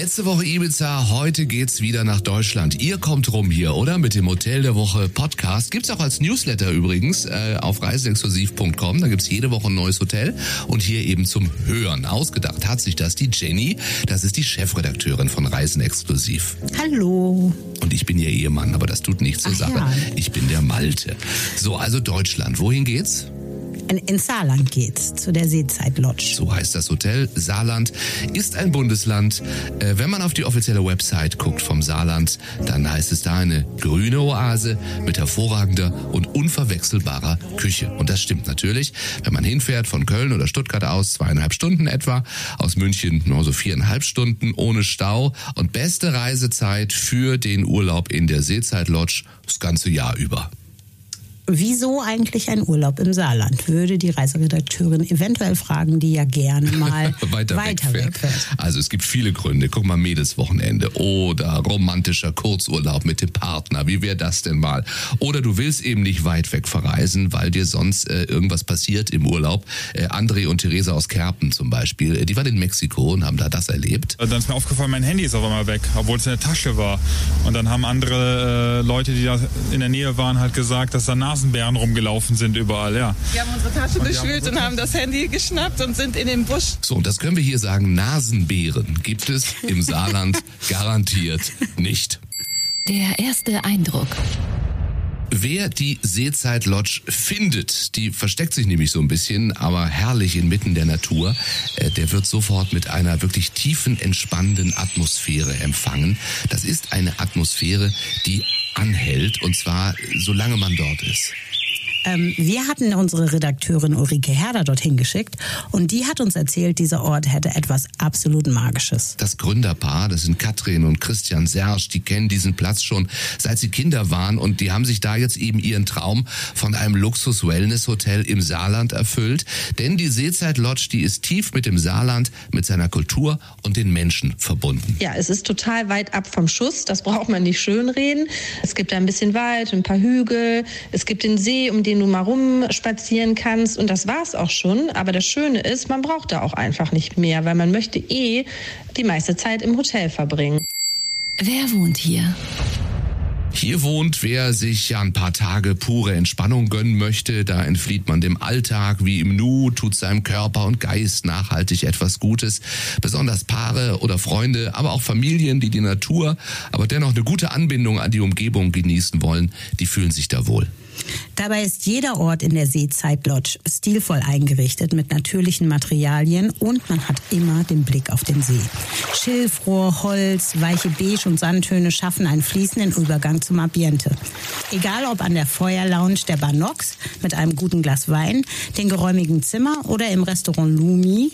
Letzte Woche Ibiza, heute geht's wieder nach Deutschland. Ihr kommt rum hier, oder? Mit dem Hotel der Woche Podcast. Gibt's auch als Newsletter übrigens äh, auf reiseexklusiv.com. Da gibt's jede Woche ein neues Hotel und hier eben zum Hören. Ausgedacht hat sich das die Jenny. Das ist die Chefredakteurin von Reisen Exklusiv. Hallo. Und ich bin ihr Ehemann, aber das tut nichts zur Ach Sache. ja. Ich bin der Malte. So, also Deutschland. Wohin geht's? In, Saarland geht's, zu der Seezeit Lodge. So heißt das Hotel. Saarland ist ein Bundesland. Äh, wenn man auf die offizielle Website guckt vom Saarland, dann heißt es da eine grüne Oase mit hervorragender und unverwechselbarer Küche. Und das stimmt natürlich. Wenn man hinfährt von Köln oder Stuttgart aus, zweieinhalb Stunden etwa, aus München nur so viereinhalb Stunden ohne Stau und beste Reisezeit für den Urlaub in der Seezeit Lodge das ganze Jahr über. Wieso eigentlich ein Urlaub im Saarland? Würde die Reiseredakteurin eventuell fragen, die ja gerne mal weiter, wegfährt. wegfährt. Also es gibt viele Gründe. Guck mal, Mädelswochenende oder romantischer Kurzurlaub mit dem Partner. Wie wäre das denn mal? Oder du willst eben nicht weit weg verreisen, weil dir sonst äh, irgendwas passiert im Urlaub. Äh, André und Theresa aus Kerpen zum Beispiel, äh, die waren in Mexiko und haben da das erlebt. Dann ist mir aufgefallen, mein Handy ist auf einmal weg, obwohl es in der Tasche war. Und dann haben andere äh, Leute, die da in der Nähe waren, halt gesagt, dass da Nasenbären rumgelaufen sind überall, ja. Wir haben unsere Tasche die haben durchwühlt unsere und haben das Handy geschnappt und sind in den Busch. So, und das können wir hier sagen, Nasenbären gibt es im Saarland garantiert nicht. Der erste Eindruck. Wer die Seezeit Lodge findet, die versteckt sich nämlich so ein bisschen, aber herrlich inmitten der Natur, äh, der wird sofort mit einer wirklich tiefen, entspannenden Atmosphäre empfangen. Das ist eine Atmosphäre, die anhält, und zwar solange man dort ist. Ähm, wir hatten unsere Redakteurin Ulrike Herder dorthin geschickt und die hat uns erzählt, dieser Ort hätte etwas absolut Magisches. Das Gründerpaar, das sind Katrin und Christian Serge, die kennen diesen Platz schon seit sie Kinder waren und die haben sich da jetzt eben ihren Traum von einem Luxus-Wellness-Hotel im Saarland erfüllt. Denn die Seezeit Lodge, die ist tief mit dem Saarland, mit seiner Kultur und den Menschen verbunden. Ja, es ist total weit ab vom Schuss. Das braucht man nicht schönreden. Es gibt da ein bisschen Wald, ein paar Hügel. Es gibt den See, um den du mal rumspazieren kannst. Und das war's auch schon. Aber das Schöne ist, man braucht da auch einfach nicht mehr, weil man möchte eh die meiste Zeit im Hotel verbringen. Wer wohnt hier? Hier wohnt, wer sich ja ein paar Tage pure Entspannung gönnen möchte. Da entflieht man dem Alltag wie im Nu, tut seinem Körper und Geist nachhaltig etwas Gutes. Besonders Paare oder Freunde, aber auch Familien, die die Natur, aber dennoch eine gute Anbindung an die Umgebung genießen wollen, die fühlen sich da wohl. Dabei ist jeder Ort in der Seezeit Lodge stilvoll eingerichtet mit natürlichen Materialien und man hat immer den Blick auf den See. Schilfrohr, Holz, weiche Beige und Sandtöne schaffen einen fließenden Übergang zum Ambiente. Egal ob an der Feuerlounge der Bar Nox mit einem guten Glas Wein, den geräumigen Zimmer oder im Restaurant Lumi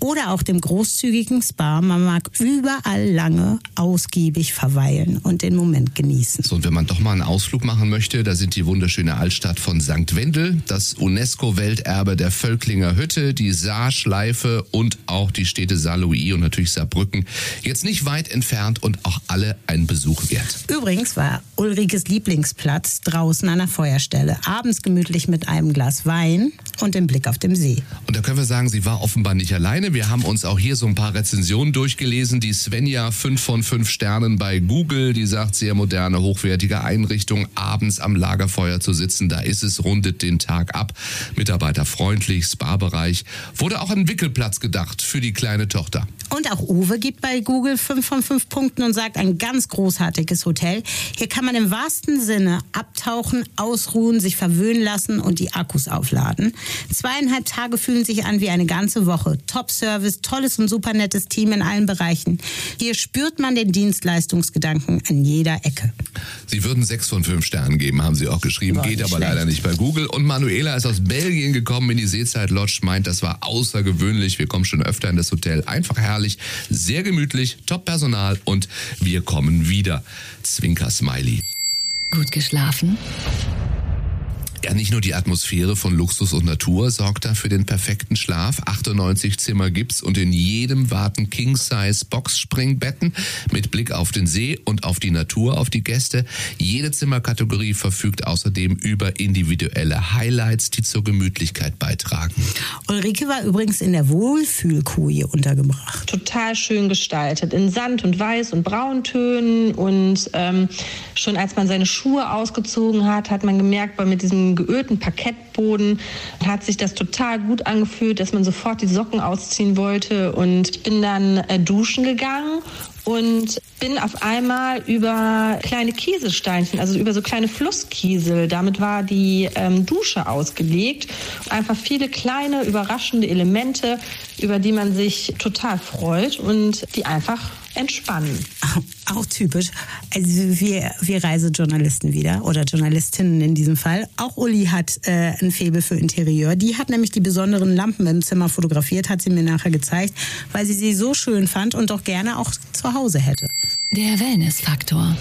oder auch dem großzügigen Spa, man mag überall lange ausgiebig verweilen und den Moment genießen. So, und wenn man doch mal einen Ausflug machen möchte, da sind die wunderschöne Altstadt von St. Wendel, das UNESCO-Welterbe der Völklinger Hütte, die Saarschleife und auch die Städte Saarlouis und natürlich Saarbrücken jetzt nicht weit entfernt und auch alle einen Besuch wert. Übrigens war Ulrikes Lieblingsplatz draußen an der Feuerstelle, abends gemütlich mit einem Glas Wein und dem Blick auf dem See. Und da können wir sagen, sie war offenbar nicht alleine. Wir haben uns auch hier so ein paar Rezensionen durchgelesen. Die Svenja 5 von 5 Sternen bei Google, die sagt, sehr moderne, hochwertige Einrichtung, abends am Lagerfeuer zu sitzen, da ist es, rundet den Tag ab. Mitarbeiterfreundlich, Spa-Bereich. Wurde auch ein Wickelplatz gedacht für die kleine Tochter. Und auch Uwe gibt bei Google 5 von 5 Punkten und sagt, ein ganz großartiges Hotel. Hier kann man im wahrsten Sinne abtauchen, ausruhen, sich verwöhnen lassen und die Akkus aufladen. Zweieinhalb Tage fühlen sich an wie eine ganze Woche. Top-Service, tolles und super nettes Team in allen Bereichen. Hier spürt man den Dienstleistungsgedanken an jeder Ecke. Sie würden 6 von 5 Sternen geben, haben sie auch geschrieben. War Geht aber schlecht. leider nicht bei Google. Und Manuela ist aus Belgien gekommen in die Seezeit Lodge, meint, das war außergewöhnlich. Wir kommen schon öfter in das Hotel. Einfach herrlich, sehr gemütlich, Top-Personal und wir kommen wieder. Zwinker Smiley. Gut geschlafen? Ja, nicht nur die Atmosphäre von Luxus und Natur sorgt da für den perfekten Schlaf. 98 Zimmer gibt's und in jedem warten King-Size Boxspringbetten mit Blick auf den See und auf die Natur, auf die Gäste. Jede Zimmerkategorie verfügt außerdem über individuelle Highlights, die zur Gemütlichkeit beitragen. Ulrike war übrigens in der Wohlfühlkoje untergebracht. Total schön gestaltet, in Sand und Weiß und Brauntönen und ähm, schon als man seine Schuhe ausgezogen hat, hat man gemerkt, weil mit diesem geölten Parkettboden hat sich das total gut angefühlt, dass man sofort die Socken ausziehen wollte und ich bin dann äh, duschen gegangen und bin auf einmal über kleine Kieselsteinchen, also über so kleine Flusskiesel. Damit war die ähm, Dusche ausgelegt. Einfach viele kleine, überraschende Elemente, über die man sich total freut und die einfach entspannen. Auch, typisch. Also wir, wir Reisejournalisten wieder oder Journalistinnen in diesem Fall. Auch Uli hat äh, ein Faible für Interieur. Die hat nämlich die besonderen Lampen im Zimmer fotografiert, hat sie mir nachher gezeigt, weil sie sie so schön fand und doch gerne auch zu Hause hätte. Der Wellnessfaktor.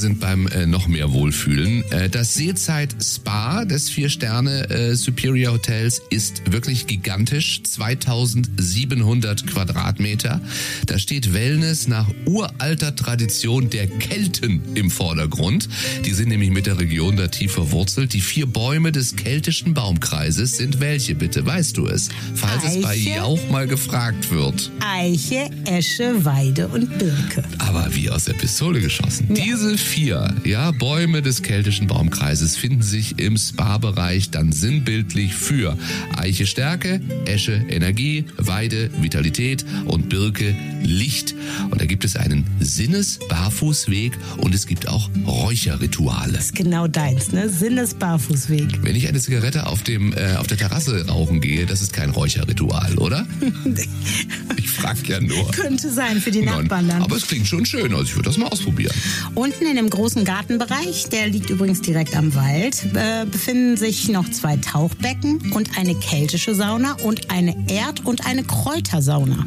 Sind beim äh, noch mehr Wohlfühlen. Äh, das Seezeit Spa des Vier-Sterne äh, Superior Hotels ist wirklich gigantisch. 2700 Quadratmeter. Da steht Wellness nach uralter Tradition der Kelten im Vordergrund. Die sind nämlich mit der Region da tief verwurzelt. Die vier Bäume des keltischen Baumkreises sind welche, bitte? Weißt du es? Falls es bei Eiche. Jauch mal gefragt wird. Eiche, Esche, Weide und Birke. Aber wie aus der Pistole geschossen. Diese vier ja, Bäume des keltischen Baumkreises finden sich im Spa-Bereich dann sinnbildlich für Eiche Stärke, Esche Energie, Weide Vitalität und Birke Licht. Und da gibt es einen Sinnes-Barfußweg und es gibt auch Räucherrituale. Ist genau deins, ne? Sinnes-Barfußweg. Wenn ich eine Zigarette auf, dem, äh, auf der Terrasse rauchen gehe, das ist kein Räucherritual, oder? ich frag ja nur. Könnte sein für die Nachbarn dann. Aber es klingt schon schön, also ich würde das mal ausprobieren. Unten in dem großen Gartenbereich, der liegt übrigens direkt am Wald, äh, befinden sich noch zwei Tauchbecken und eine keltische Sauna und eine Erd- und eine Kräutersauna.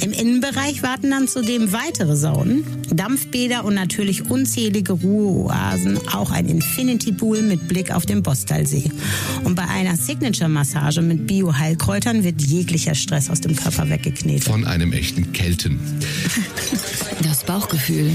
Im Innenbereich warten dann zudem weitere Saunen, Dampfbäder und natürlich unzählige Ruheoasen, auch ein Infinity Pool mit Blick auf den Bostalsee. Und bei einer Signature-Massage mit Bio-Heilkräutern wird jeglicher Stress aus dem Körper weggeknetet. Von einem echten Kelten. Das Bauchgefühl.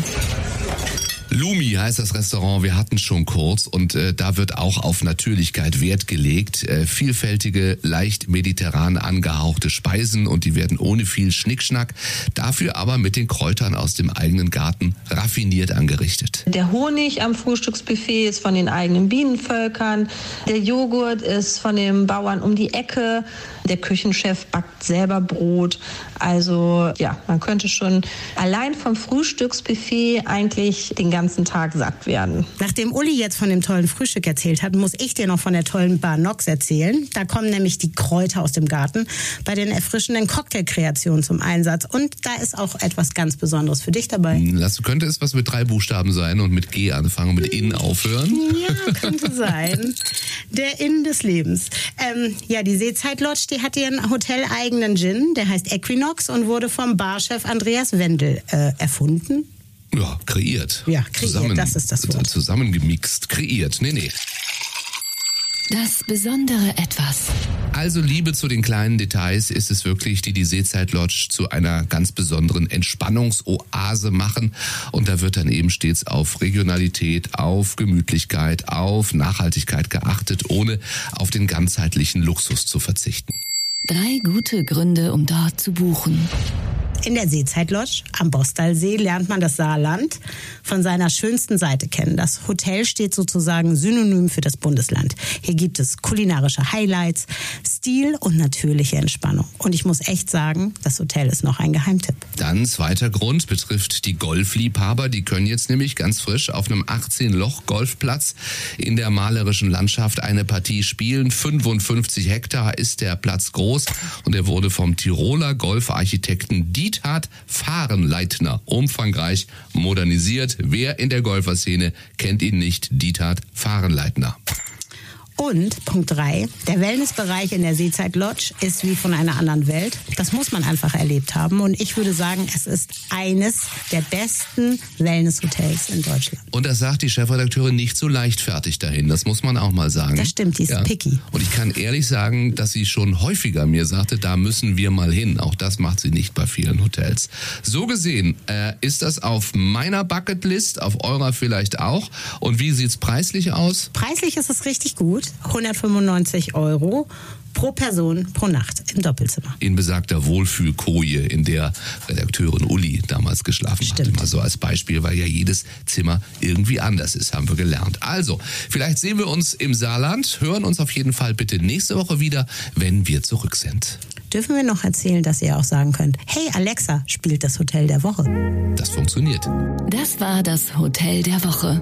Lumi heißt das Restaurant, wir hatten schon kurz und äh, da wird auch auf Natürlichkeit Wert gelegt. Äh, vielfältige, leicht mediterran angehauchte Speisen und die werden ohne viel Schnickschnack, dafür aber mit den Kräutern aus dem eigenen Garten raffiniert angerichtet. Der Honig am Frühstücksbuffet ist von den eigenen Bienenvölkern. Der Joghurt ist von den Bauern um die Ecke. Der Küchenchef backt selber Brot. Also ja, man könnte schon allein vom Frühstücksbuffet eigentlich den ganzen Tag satt werden. Nachdem Uli jetzt von dem tollen Frühstück erzählt hat, muss ich dir noch von der tollen Bar Nox erzählen. Da kommen nämlich die Kräuter aus dem Garten bei den erfrischenden Cocktailkreationen zum Einsatz. Und da ist auch etwas ganz Besonderes für dich dabei. Das könnte es was mit drei Buchstaben sein und mit G anfangen, mit In aufhören. Ja, könnte sein. Der Inn des Lebens. Ähm, ja, die Seezeit Lodge, die hat ihren hoteleigenen Gin, der heißt Equinox und wurde vom Barchef Andreas Wendel äh, erfunden. Ja, kreiert. Ja, kreiert, das ist das Wort. Zusammengemixt, kreiert. Nee, nee. Das besondere Etwas. Also Liebe zu den kleinen Details ist es wirklich, die die Seezeit Lodge zu einer ganz besonderen Entspannungsoase machen. Und da wird dann eben stets auf Regionalität, auf Gemütlichkeit, auf Nachhaltigkeit geachtet, ohne auf den ganzheitlichen Luxus zu verzichten. Drei gute Gründe, um dort zu buchen. In der Seezeitlodge am Bostalsee lernt man das Saarland von seiner schönsten Seite kennen. Das Hotel steht sozusagen synonym für das Bundesland. Hier gibt es kulinarische Highlights, Stil und natürliche Entspannung. Und ich muss echt sagen, das Hotel ist noch ein Geheimtipp. Dann zweiter Grund betrifft die Golfliebhaber. Die können jetzt nämlich ganz frisch auf einem 18-Loch-Golfplatz in der malerischen Landschaft eine Partie spielen. 55 Hektar ist der Platz groß und er wurde vom Tiroler Golfarchitekten Diethard Fahrenleitner umfangreich modernisiert. Wer in der Golferszene kennt ihn nicht? Diethard Fahrenleitner. Und Punkt drei, der Wellnessbereich in der Seezeit Lodge ist wie von einer anderen Welt. Das muss man einfach erlebt haben. Und ich würde sagen, es ist eines der besten Wellnesshotels in Deutschland. Und das sagt die Chefredakteurin nicht so leichtfertig dahin. Das muss man auch mal sagen. Das stimmt, die ist picky. Und ich kann ehrlich sagen, dass sie schon häufiger mir sagte, da müssen wir mal hin. Auch das macht sie nicht bei vielen Hotels. So gesehen äh, ist das auf meiner Bucketlist, auf eurer vielleicht auch. Und wie sieht's preislich aus? Preislich ist es richtig gut. 195 Euro pro Person pro Nacht im Doppelzimmer. In besagter Wohlfühlkoje, in der Redakteurin Uli damals geschlafen Stimmt. hat. Mal so als Beispiel, weil ja jedes Zimmer irgendwie anders ist, haben wir gelernt. Also, vielleicht sehen wir uns im Saarland, hören uns auf jeden Fall bitte nächste Woche wieder, wenn wir zurück sind. Dürfen wir noch erzählen, dass ihr auch sagen könnt, hey Alexa, spielt das Hotel der Woche. Das funktioniert. Das war das Hotel der Woche.